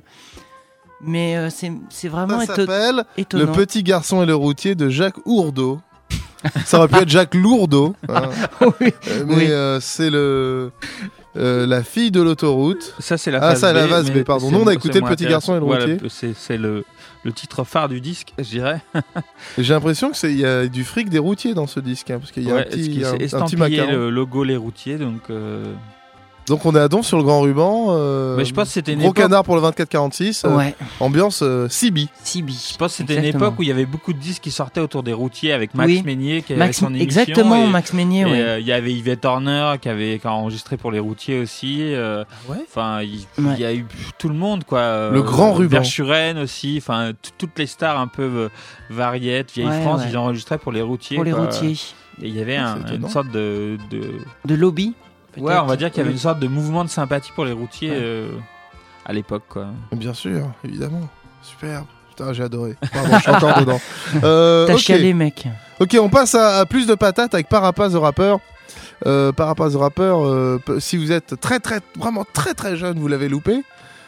Mais euh, c'est c'est vraiment Ça éto- s'appelle Le petit garçon et le routier de Jacques Ourdeau. Ça aurait pu être Jacques Lourdeau. hein. Oui. Euh, mais Oui. euh, c'est le euh, la fille de l'autoroute. Ça, c'est la Ah, phase ça, B. la phase mais B, pardon. c'est- Nous, on a c'est écouté Le moins Petit Garçon et le Routier. c'est c'est le, le titre phare du disque, je dirais. Et J'ai l'impression qu'il y a du fric des routiers dans ce disque, hein, parce qu'il y a Ouais, un petit, qui- un- c'est un, petit estampillé macaron. le logo Les Routiers, donc. euh, Donc on est à Donf sur le grand ruban. euh, Mais je pense que c'était une Gros époque- canard pour le 24-46. euh, Ouais, ambiance euh, CB. Sibi. Je pense que c'était une époque où il y avait beaucoup de disques qui sortaient autour des routiers avec Max Oui. Meignier qui avait Max, son émission. exactement, et- Max Meignier, ouais. euh, il y avait Yvette Horner qui avait qui a enregistré pour les routiers aussi. euh, Ouais. Enfin, il, y a eu tout le monde quoi. euh, Le grand ruban. Verschuren aussi. Enfin, toutes les stars un peu euh, variettes, vieille Ouais, France, ouais. ils enregistraient pour les routiers. Pour les quoi. routiers. Et il y avait Ah, un- une sorte de, de De lobby ouais, on va dire qu'il y avait une sorte de mouvement de sympathie pour les routiers Ouais. euh, à l'époque quoi. Bien sûr, évidemment. Super. Putain, j'ai adoré. Pardon, je suis encore dedans. Euh, T'as ok. chialé, mec. Ok, on passe à, à plus de patates avec Parapaz the Rapper. Euh, Parapaz the Rapper, euh, si vous êtes très très vraiment très très jeune, vous l'avez loupé.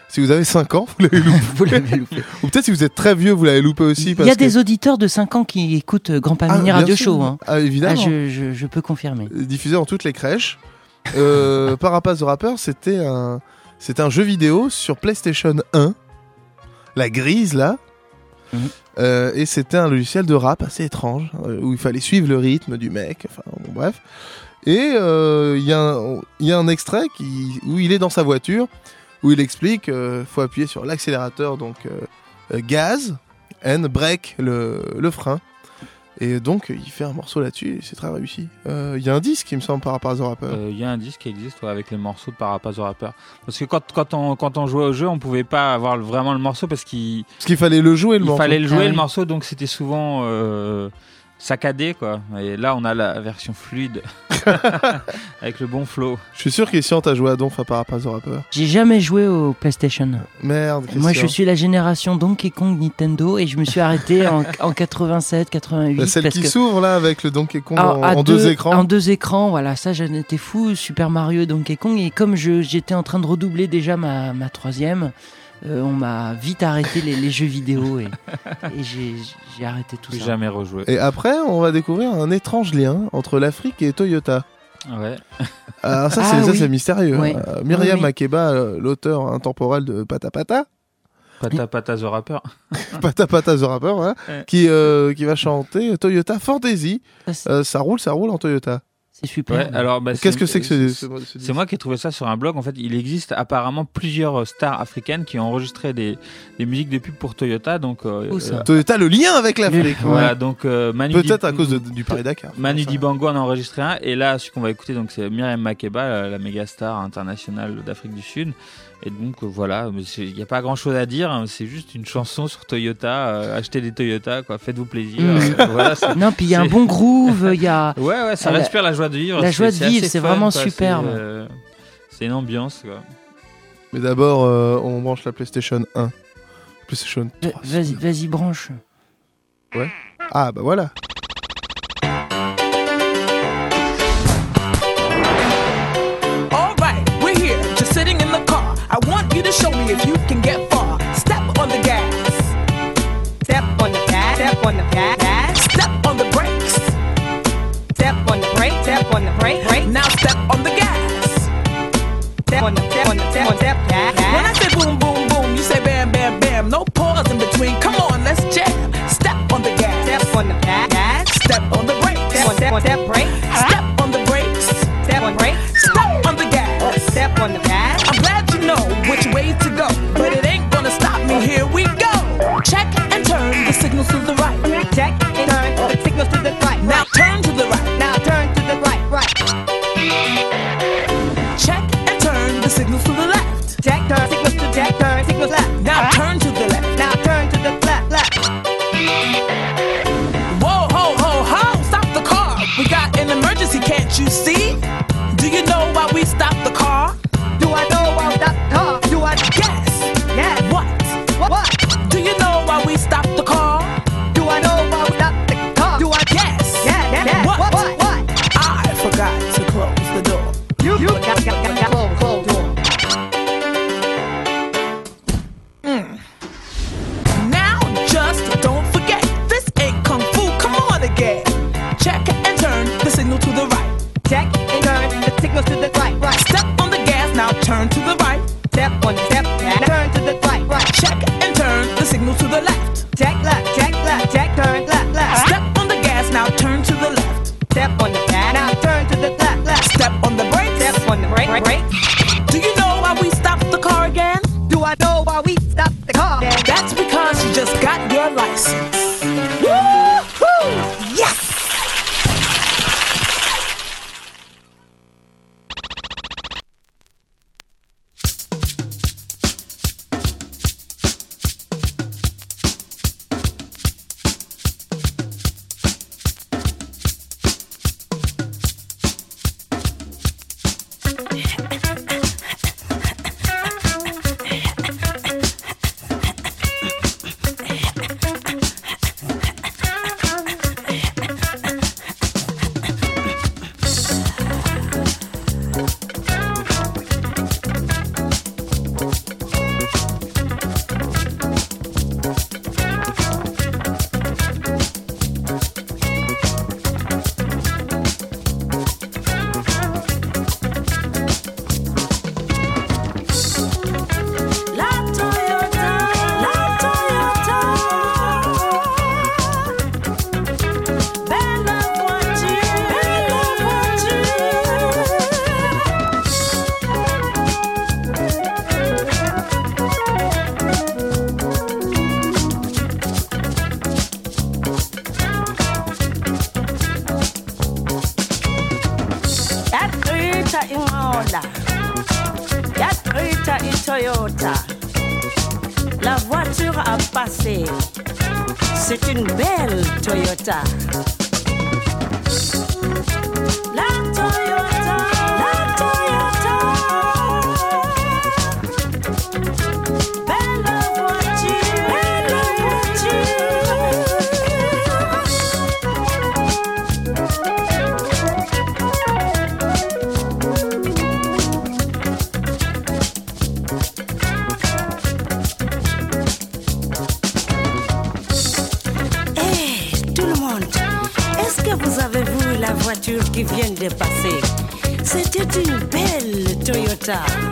Si vous avez 5 ans, vous l'avez loupé. Vous l'avez loupé. Ou peut-être si vous êtes très vieux, vous l'avez loupé aussi. Il y a que- des auditeurs de 5 ans qui écoutent Grand Ah, Pamini bien Radio sûr. Show. Hein. Ah, Ah, évidemment. je, je- je peux confirmer. diffusé dans toutes les crèches. Euh, Parapaz the Rapper, c'était un, c'était un jeu vidéo sur PlayStation 1, la grise là. Mhm. Euh, et c'était un logiciel de rap assez étrange euh, où il fallait suivre le rythme du mec. Enfin, bon, bref. Et euh, il y, a un- il y a un extrait qui, où il est dans sa voiture où il explique faut appuyer sur l'accélérateur donc gaz, N break le, le frein. Et donc il fait un morceau là-dessus et c'est très réussi. Euh, Il y a un disque il me semble par rapport à The Rapper. Euh, Il y a un disque qui existe ouais, avec les morceaux de Parapaz au rappeur. Parce que quand, quand, on, quand on jouait au jeu, on pouvait pas avoir vraiment le morceau parce qu'il Parce qu'il fallait le jouer le il morceau. fallait le jouer Ah le oui. morceau, donc c'était souvent euh, saccadé quoi. Et là, on a la version fluide avec le bon flow. Je suis sûr Christian t'as joué à Donf à par rapport à Rapper. J'ai jamais joué au PlayStation. Merde Christian. Moi, je suis la génération Donkey Kong Nintendo et je me suis arrêté en, en 87, 88. Bah, celle parce qui que- s'ouvre là avec le Donkey Kong Alors, en, deux, écrans. En deux écrans, voilà, ça j'en étais fou, Super Mario et Donkey Kong. Et comme je- j'étais en train de redoubler déjà ma, ma troisième, euh, on m'a vite arrêté les, les jeux vidéo et, et j'ai arrêté tout ça. jamais rejoué. Et après on va découvrir un étrange lien entre l'Afrique et Toyota. Ouais. Alors ça Ah c'est ça, oui. c'est mystérieux. Ouais. Euh, Myriam Oui, oui. Makeba, euh, l'auteur intemporel de Pata Pata, Pata Pata the Rapper. Pata Pata the Rapper, voilà, Ouais. qui, euh, qui va chanter Toyota Fantasy. Euh, ça roule, ça roule en Toyota. C'est super. Ouais, alors, bah, Qu'est-ce que c'est que ce, ce- ce C'est disque moi qui ai trouvé ça sur un blog. En fait, il existe apparemment plusieurs stars africaines qui ont enregistré des, des musiques de pub pour Toyota. Donc, euh, ça euh, Toyota, le lien avec l'Afrique. voilà, donc euh, Manu Peut-être à cause de- du Paris Dakar. Manu Dibango en a enregistré un. Et là, celui qu'on va écouter, donc c'est Myriam Makeba, la, la méga star internationale d'Afrique du Sud. Et donc euh, voilà, il n'y a pas grand chose à dire. hein, c'est juste une chanson sur Toyota. euh, achetez des Toyota, quoi. Faites-vous plaisir. Mm. euh, voilà, Non, puis il y a un bon groove, il y a. Ouais, ouais, ça respire la joie de vivre. la joie de vivre, c'est vraiment quoi, superbe. C'est euh, une ambiance, quoi. Mais d'abord, euh, on branche la PlayStation 1. PlayStation 3. Vas-y, vas-y, branche. Ah bah voilà. To show me if you can get far. Step on the gas. Step on the gas. Step on the gas. Step on the brakes. Step on the brake. Step on the brake. Brake. Now step on the gas. Step on the step on the step on step gas. When I say boom boom boom, you say bam bam bam. No pause in between. Come on, let's jam. Step on the gas. Step on the gas. Step on the brake. Step on step on step brake. Step Star.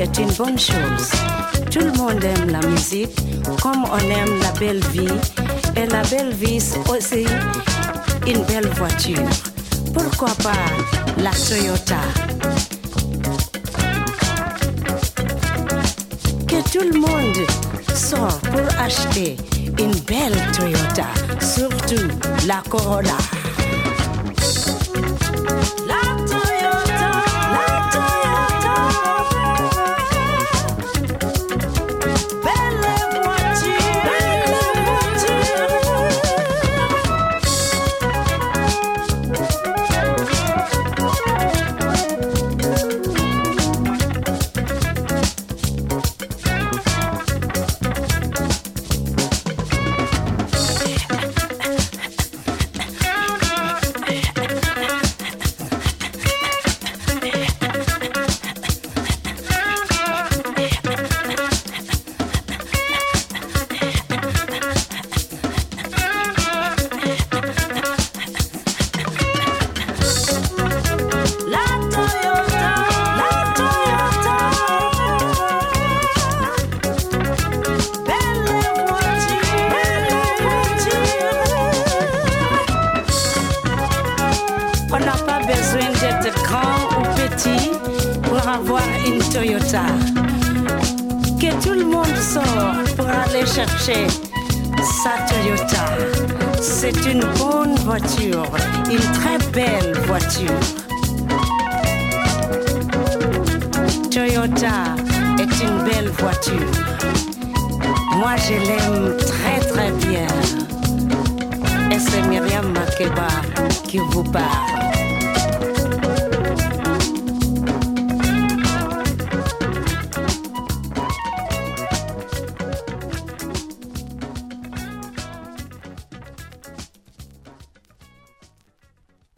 est une bonne chose. Tout le monde aime la musique, comme on aime la belle vie. Et la belle vie, c'est aussi une belle voiture. Pourquoi pas la Toyota? Que tout le monde sort pour acheter une belle Toyota, surtout la Corolla.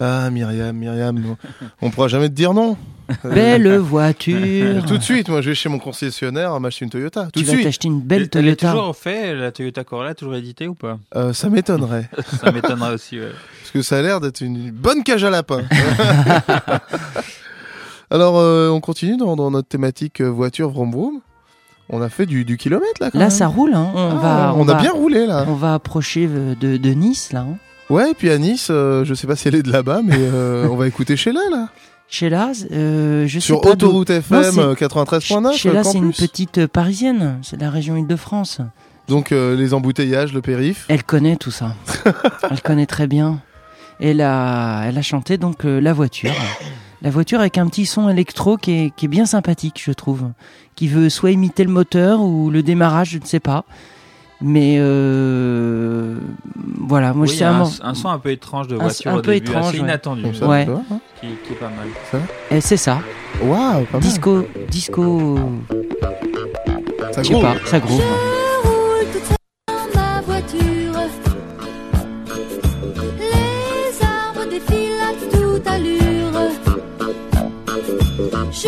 Ah, Myriam, Myriam, on pourra jamais te dire non. Belle voiture. Tout de suite, moi je vais chez mon concessionnaire m'acheter une Toyota. Tout Tu de vas suite. t'acheter une belle Elle est Toyota. toujours fait, la Toyota Corolla, toujours éditée ou pas? Euh, ça m'étonnerait. Ça m'étonnerait aussi, ouais. Parce que ça a l'air d'être une bonne cage à lapin. Alors, euh, on continue dans, dans notre thématique euh, voiture vroom vroom. On a fait du, du kilomètre là. Quand Là, même. ça roule. Hein. On, Ah, va, on a va- bien roulé là. On va approcher de, de Nice, là. hein. Ouais, et puis à Nice, euh, je sais pas si elle est de là-bas, mais euh, on va écouter Sheila là. Sheila, euh, je Sur sais pas Autoroute Non, FM euh, 93.9. Sheila, c'est une petite euh, parisienne. C'est de la région Île-de-France. Donc euh, les embouteillages, le périph. Elle connaît tout ça. elle connaît très bien. Elle a, elle a chanté donc La voiture. La voiture avec un petit son électro qui est, qui est bien sympathique, je trouve. Qui veut soit imiter le moteur ou le démarrage, je ne sais pas. Mais euh, voilà, moi Oui, je sais un un, mo- un son un peu étrange de voiture un au peu début, étrange, assez ouais. inattendu, ça, hein. qui, qui est pas mal. Et c'est ça. Waouh, pas mal. Disco, disco, Ça je sais groove. pas, ça groove. Je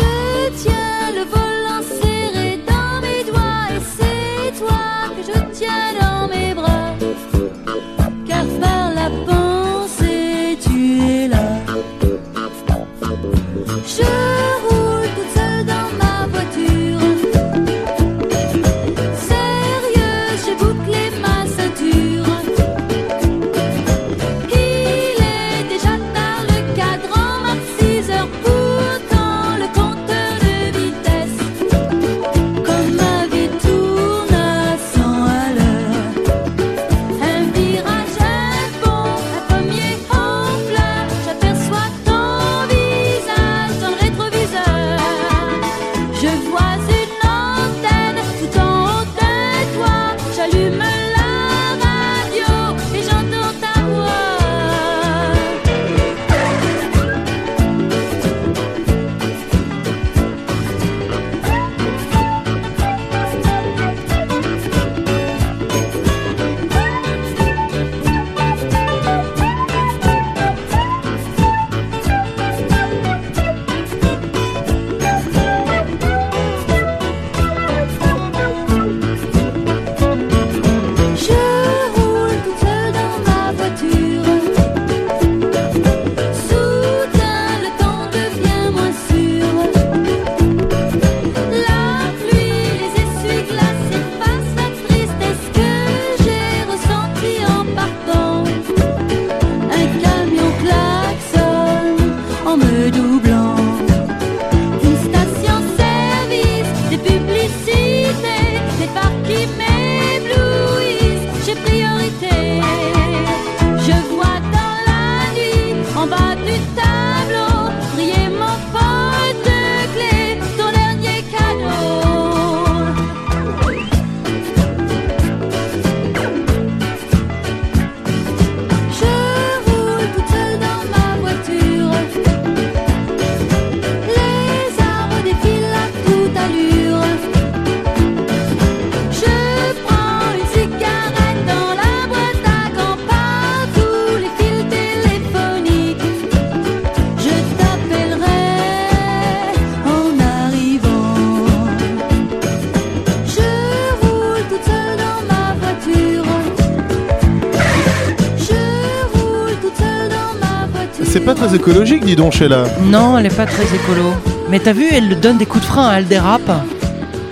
très écologique, dis donc, Sheila. Non, elle est pas très écolo. Mais t'as vu, elle donne des coups de frein, elle dérape.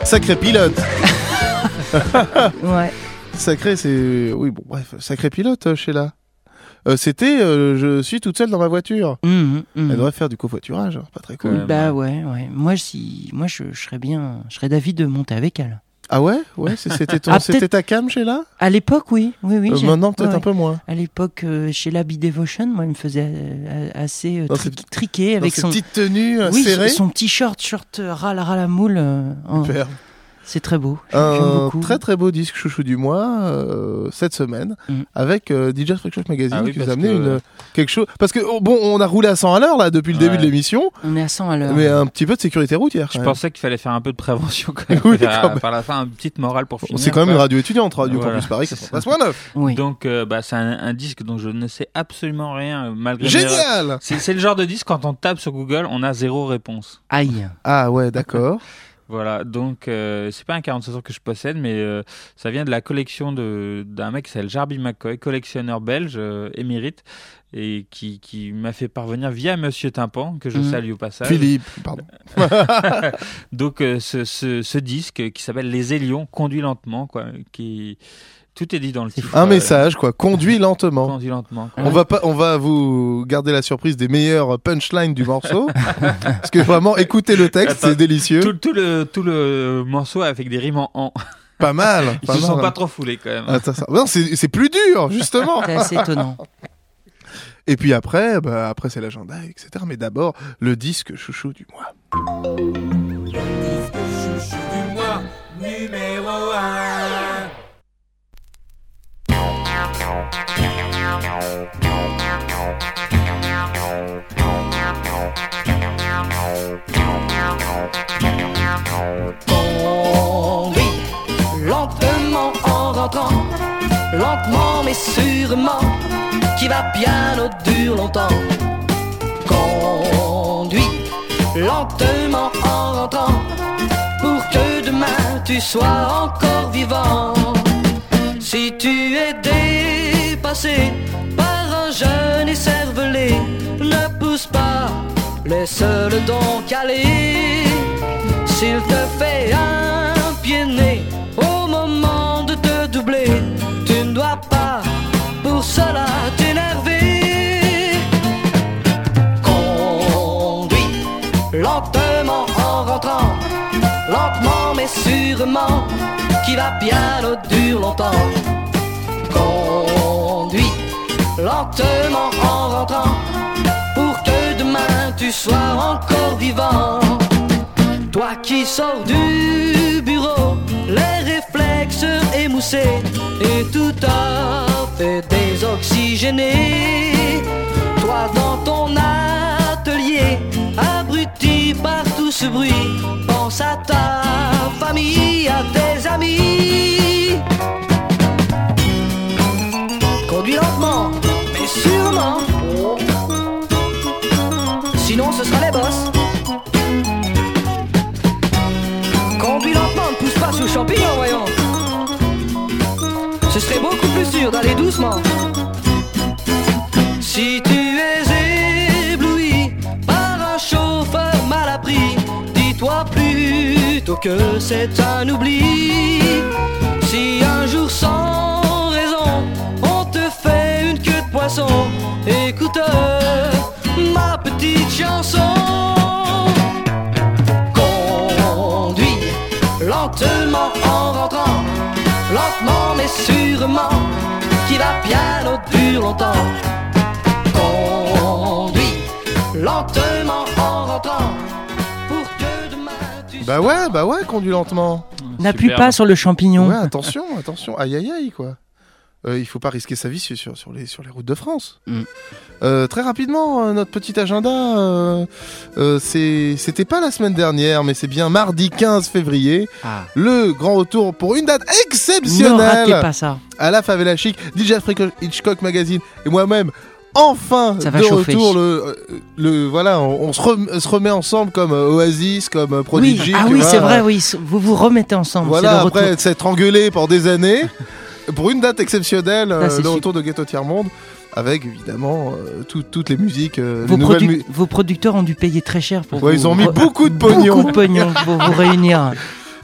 Sacré pilote. Ouais. Sacré, c'est. Oui, bon, bref, sacré pilote, euh, Sheila. Euh, C'était euh, Je suis toute seule dans ma voiture. Mhm, mhm. Elle devrait faire du covoiturage, hein, pas très cool. Bah ouais, ouais. Moi, si, moi, je, je serais bien, je serais d'avis de monter avec elle. Ah ouais? Ouais, c'était ton- Ah, c'était ta cam chez là? À l'époque, oui, oui, oui. Euh, maintenant, peut-être ouais, un peu moins. À l'époque, euh, chez la Devotion, moi, il me faisait euh, assez euh, tri- cette- triqué Dans avec son petites tenues euh, oui, serrées. son t-shirt, short euh, ras la moule. en- Super. C'est très beau. J'aime Un beaucoup. très très beau disque chouchou du mois euh, cette semaine Mm. avec euh, DJ Freak Show Magazine Ah oui, qui nous a amené que- une, quelque chose parce que oh, bon on a roulé à 100 à l'heure là depuis le Ouais. début de l'émission On est à 100 à l'heure. mais un petit peu de sécurité routière Je pensais qu'il fallait faire un peu de prévention quand même. Oui, quand même. par la fin, une petite morale pour finir. c'est quand même une radio étudiante Radio Voilà, Campus Paris c'est ça. 93.9 Oui. Donc, euh, bah, c'est un, un disque dont je ne sais absolument rien, euh, malgré génial c'est le genre de disque, quand on tape sur Google, on a zéro réponse. Aïe. ah ouais d'accord Voilà, donc euh, c'est pas un 47 tours que je possède, mais euh, ça vient de la collection d'un mec qui s'appelle Jarby McCoy, collectionneur belge, euh, émérite, et qui, qui m'a fait parvenir via Monsieur Tympan, que je Mhm. salue au passage. Philippe pardon Donc euh, ce, ce, ce disque qui s'appelle Les Élions, conduit lentement, quoi, qui tout est dit dans le titre. un Euh, message quoi conduit lentement Conduit lentement. quoi. on va pas, on va vous garder la surprise des meilleurs punchlines du morceau, parce que vraiment, écoutez le texte, c'est délicieux, Tout, tout le tout le morceau avec des rimes en en. pas mal. Ils pas se sont pas trop foulés quand même. Attends, ça- Non, c'est c'est plus dur, justement. C'est assez étonnant. Et puis après, bah, après c'est l'agenda, etc. Mais d'abord, le disque chouchou du mois. Conduis lentement en rentrant, lentement mais sûrement, qui va bien au dur longtemps. Conduis lentement en rentrant, pour que demain tu sois encore vivant. Si tu es par un jeune écervelé, ne pousse pas, laisse-le donc aller. S'il te fait un pied nez au moment de te doubler, tu ne dois pas pour cela t'énerver. Conduis lentement en rentrant, lentement mais sûrement, qui va bien au dur longtemps. Conduis lentement en rentrant, pour que demain tu sois encore vivant. Toi qui sors du bureau, les réflexes émoussés et tout à fait désoxygéné. Toi dans ton atelier, abruti par tout ce bruit, pense à ta famille, à tes amis. Sûrement. Sinon ce sera les boss. Conduis lentement, ne pousse pas sous champignon, voyons. Ce serait beaucoup plus sûr d'aller doucement. Si tu es ébloui par un chauffeur mal appris, dis-toi plutôt que c'est un oubli. Si un jour sûrement, qui va bien au dur longtemps. Conduis lentement en rentrant, pour que demain tu Bah ouais, bah ouais, conduis lentement. N'appuie pas sur le champignon. Ouais, attention, attention, aïe aïe aïe quoi. Euh, il faut pas risquer sa vie sur, sur, les, sur les routes de France. Mm. Euh, très rapidement, euh, notre petit agenda, euh, c'était pas la semaine dernière, mais c'est bien mardi 15 février, Ah. le grand retour pour une date Ne exceptionnelle pas ça. à la Favela Chic, DJ Freak Hitchcock Magazine et moi-même. Enfin, Ça va de chauffer. retour, le, le voilà, on, on se, rem- se remet ensemble comme Oasis, comme Prodigy. oui, ah oui, c'est vrai, oui. Vous vous remettez ensemble. Voilà, après s'être engueulé pendant des années, pour une date exceptionnelle, euh, Ah, c'est le super. retour de Ghetto Tiers Monde, avec évidemment euh, tout- toutes les musiques, euh, Vos, les nouvelles produ- mu- vos producteurs ont dû payer très cher pour Ouais, vous ils ont mis beaucoup de pognon. beaucoup de pognon pour vous réunir.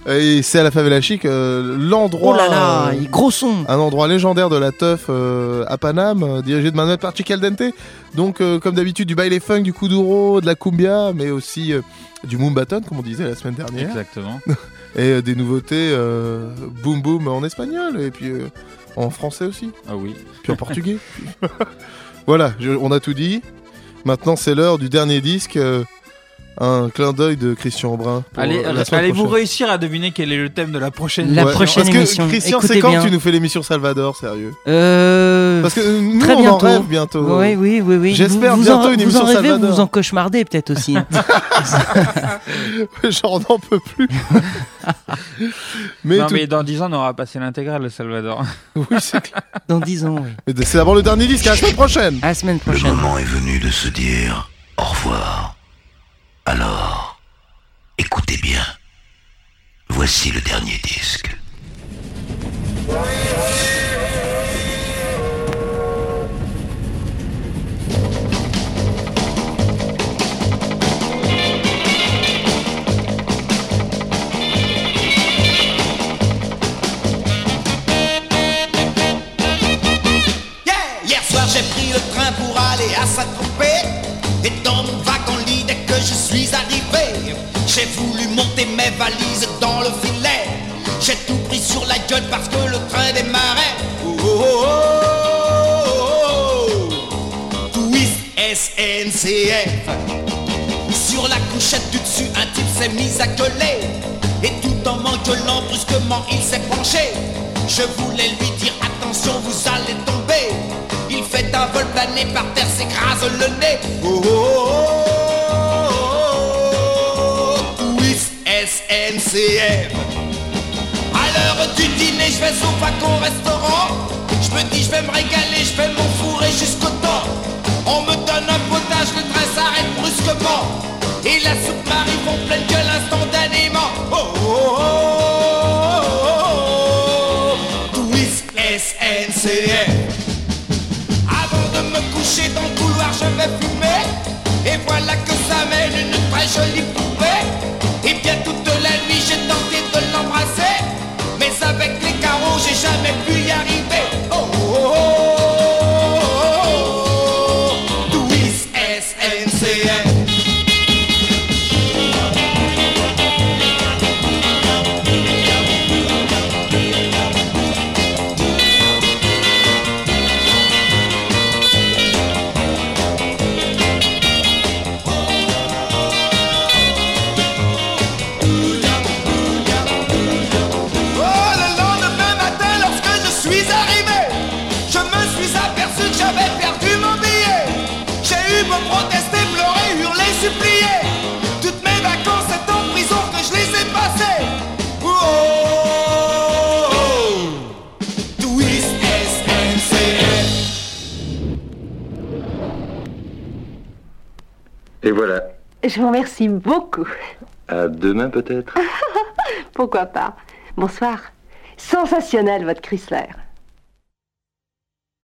Et c'est à la favela chic, euh, l'endroit. Oh là là, euh, gros son. un endroit légendaire de la teuf euh, à Paname, euh, dirigé de main de maître par Chic Al Dente. Donc, euh, comme d'habitude, du baile funk, du kuduro, de la cumbia, mais aussi euh, du moombaton, comme on disait la semaine dernière. Exactement. Et euh, des nouveautés euh, boom boom en espagnol, et puis euh, en français aussi, Ah oui. puis en portugais. voilà, je- on a tout dit. Maintenant, c'est l'heure du dernier disque. Un clin d'œil de Christian Brun. Allez, euh, allez-vous réussir à deviner quel est le thème de la prochaine La Ouais. prochaine Parce que, émission. Christian, c'est quand bien. tu nous fais l'émission Salvador, sérieux Euh, Parce que nous, très on en bientôt. rêve bientôt. Oui, oui, oui, oui. J'espère Vous- vous bientôt en, une vous émission en rêvez, Salvador. vous en cauchemardez peut-être aussi. J'en n'en peux plus. mais non, tout- mais dans 10 ans, on aura passé l'intégrale, le Salvador. oui, c'est clair. Dans 10 ans, oui. Mais c'est d'abord le dernier disque, à la semaine prochaine. À la semaine Le prochaine. moment est venu de se dire au revoir. Alors, écoutez bien. Voici le dernier disque. Yeah Hier soir j'ai pris le train pour aller à Saint-Tropez Et dans je suis arrivé. J'ai voulu monter mes valises dans le filet. J'ai tout pris sur la gueule parce que le train démarrait. Oh oh oh oh oh SNCF Sur la couchette du dessus un type s'est mis à gueuler. Et tout en m'engueulant brusquement il s'est penché. Je voulais lui dire attention vous allez tomber. Il fait un vol plané par terre s'écrase le nez. Oh oh oh SNCF À l'heure du dîner je vais au wagon restaurant. Je me dis je vais me régaler, je vais m'enfourrer jusqu'au temps. On me donne un potage, le train s'arrête brusquement. Et la soupe m'arrive en pleine gueule instantanément Oh oh oh oh oh oh Twist SNCF Avant de me coucher dans le couloir je vais fumer. Et voilà que ça mène une très jolie poupée Et bien toute la nuit j'ai tenté de l'embrasser. Mais avec les carreaux j'ai jamais pu y arriver. Oh oh oh Et voilà. Je vous remercie beaucoup. À demain peut-être Pourquoi pas Bonsoir. Sensationnel votre Chrysler.